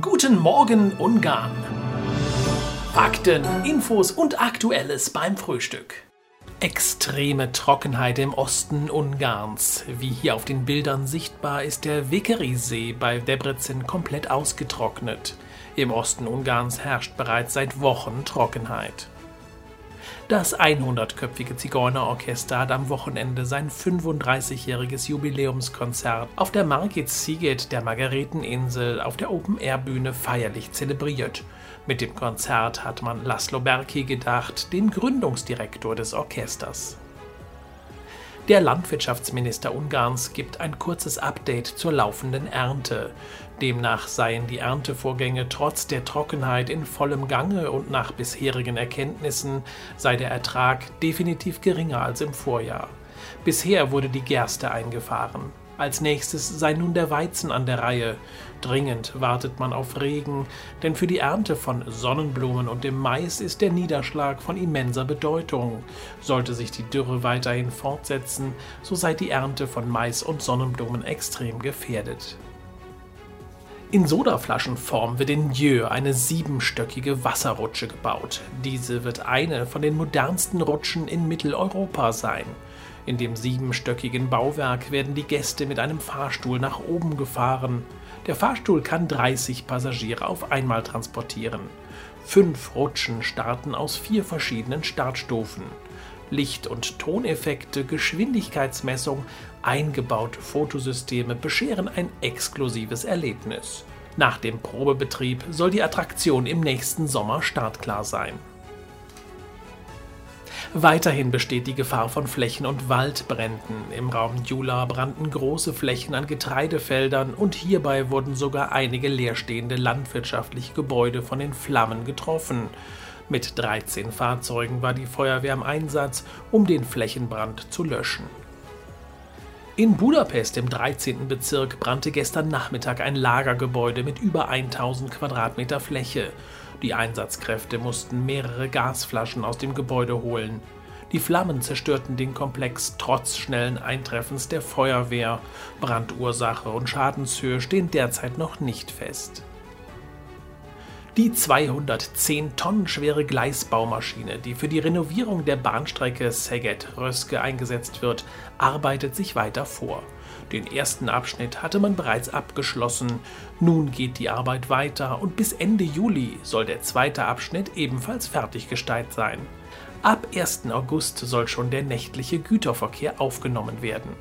Guten Morgen Ungarn. Fakten, Infos und Aktuelles beim Frühstück. Extreme Trockenheit im Osten Ungarns. Wie hier auf den Bildern sichtbar ist der Vikeri-See bei Debrecen komplett ausgetrocknet. Im Osten Ungarns herrscht bereits seit Wochen Trockenheit. Das 100-köpfige Zigeunerorchester hat am Wochenende sein 35-jähriges Jubiläumskonzert auf der Margit Siget der Margareteninsel auf der Open-Air-Bühne feierlich zelebriert. Mit dem Konzert hat man Laszlo Berki gedacht, den Gründungsdirektor des Orchesters. Der Landwirtschaftsminister Ungarns gibt ein kurzes Update zur laufenden Ernte. Demnach seien die Erntevorgänge trotz der Trockenheit in vollem Gange und nach bisherigen Erkenntnissen sei der Ertrag definitiv geringer als im Vorjahr. Bisher wurde die Gerste eingefahren. Als nächstes sei nun der Weizen an der Reihe. Dringend wartet man auf Regen, denn für die Ernte von Sonnenblumen und dem Mais ist der Niederschlag von immenser Bedeutung. Sollte sich die Dürre weiterhin fortsetzen, so sei die Ernte von Mais und Sonnenblumen extrem gefährdet. In Sodaflaschenform wird in Dieu eine siebenstöckige Wasserrutsche gebaut. Diese wird eine von den modernsten Rutschen in Mitteleuropa sein. In dem siebenstöckigen Bauwerk werden die Gäste mit einem Fahrstuhl nach oben gefahren. Der Fahrstuhl kann 30 Passagiere auf einmal transportieren. Fünf Rutschen starten aus vier verschiedenen Startstufen. Licht- und Toneffekte, Geschwindigkeitsmessung, eingebaute Fotosysteme bescheren ein exklusives Erlebnis. Nach dem Probebetrieb soll die Attraktion im nächsten Sommer startklar sein. Weiterhin besteht die Gefahr von Flächen- und Waldbränden. Im Raum Jula brannten große Flächen an Getreidefeldern und hierbei wurden sogar einige leerstehende landwirtschaftliche Gebäude von den Flammen getroffen. Mit 13 Fahrzeugen war die Feuerwehr im Einsatz, um den Flächenbrand zu löschen. In Budapest im 13. Bezirk brannte gestern Nachmittag ein Lagergebäude mit über 1000 Quadratmeter Fläche. Die Einsatzkräfte mussten mehrere Gasflaschen aus dem Gebäude holen. Die Flammen zerstörten den Komplex trotz schnellen Eintreffens der Feuerwehr. Brandursache und Schadenshöhe stehen derzeit noch nicht fest. Die 210 Tonnen schwere Gleisbaumaschine, die für die Renovierung der Bahnstrecke Szeged-Röske eingesetzt wird, arbeitet sich weiter vor. Den ersten Abschnitt hatte man bereits abgeschlossen. Nun geht die Arbeit weiter und bis Ende Juli soll der zweite Abschnitt ebenfalls fertiggestellt sein. Ab 1. August soll schon der nächtliche Güterverkehr aufgenommen werden.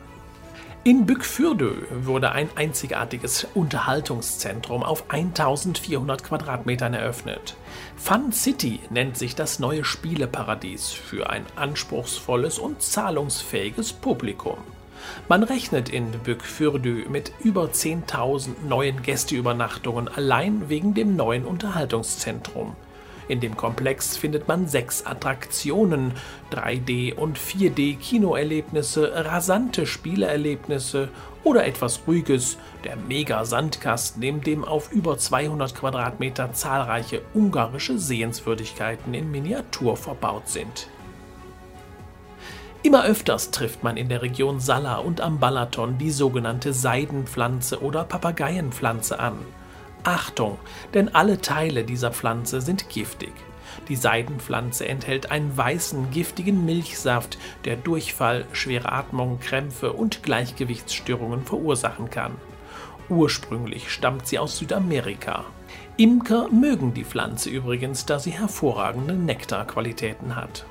In Bückfürdö wurde ein einzigartiges Unterhaltungszentrum auf 1400 Quadratmetern eröffnet. Fun City nennt sich das neue Spieleparadies für ein anspruchsvolles und zahlungsfähiges Publikum. Man rechnet in Bückfürdö mit über 10.000 neuen Gästeübernachtungen allein wegen dem neuen Unterhaltungszentrum. In dem Komplex findet man sechs Attraktionen, 3D- und 4D-Kinoerlebnisse, rasante Spieleerlebnisse oder etwas Ruhiges, der Mega-Sandkasten, in dem auf über 200 Quadratmeter zahlreiche ungarische Sehenswürdigkeiten in Miniatur verbaut sind. Immer öfters trifft man in der Region Salla und am Balaton die sogenannte Seidenpflanze oder Papageienpflanze an. Achtung, denn alle Teile dieser Pflanze sind giftig. Die Seidenpflanze enthält einen weißen, giftigen Milchsaft, der Durchfall, schwere Atmung, Krämpfe und Gleichgewichtsstörungen verursachen kann. Ursprünglich stammt sie aus Südamerika. Imker mögen die Pflanze übrigens, da sie hervorragende Nektarqualitäten hat.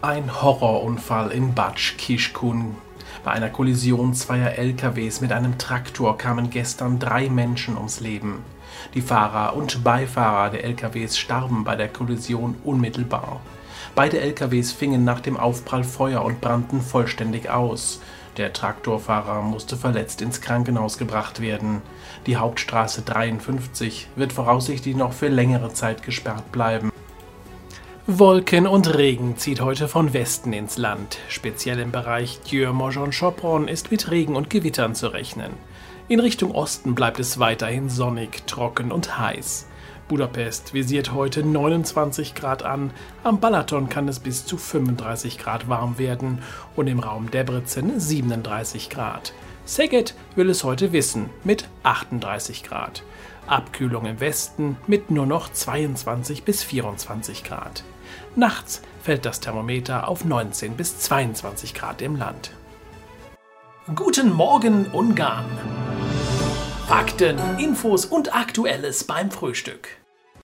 Ein Horrorunfall in Batsch Kishkun. Bei einer Kollision zweier LKWs mit einem Traktor kamen gestern drei Menschen ums Leben. Die Fahrer und Beifahrer der LKWs starben bei der Kollision unmittelbar. Beide LKWs fingen nach dem Aufprall Feuer und brannten vollständig aus. Der Traktorfahrer musste verletzt ins Krankenhaus gebracht werden. Die Hauptstraße 53 wird voraussichtlich noch für längere Zeit gesperrt bleiben. Wolken und Regen zieht heute von Westen ins Land. Speziell im Bereich Dieu-Morgon-Chopron ist mit Regen und Gewittern zu rechnen. In Richtung Osten bleibt es weiterhin sonnig, trocken und heiß. Budapest visiert heute 29 Grad an, am Balaton kann es bis zu 35 Grad warm werden und im Raum Debrecen 37 Grad. Szeged will es heute wissen mit 38 Grad. Abkühlung im Westen mit nur noch 22 bis 24 Grad. Nachts fällt das Thermometer auf 19 bis 22 Grad im Land. Guten Morgen Ungarn! Fakten, Infos und Aktuelles beim Frühstück.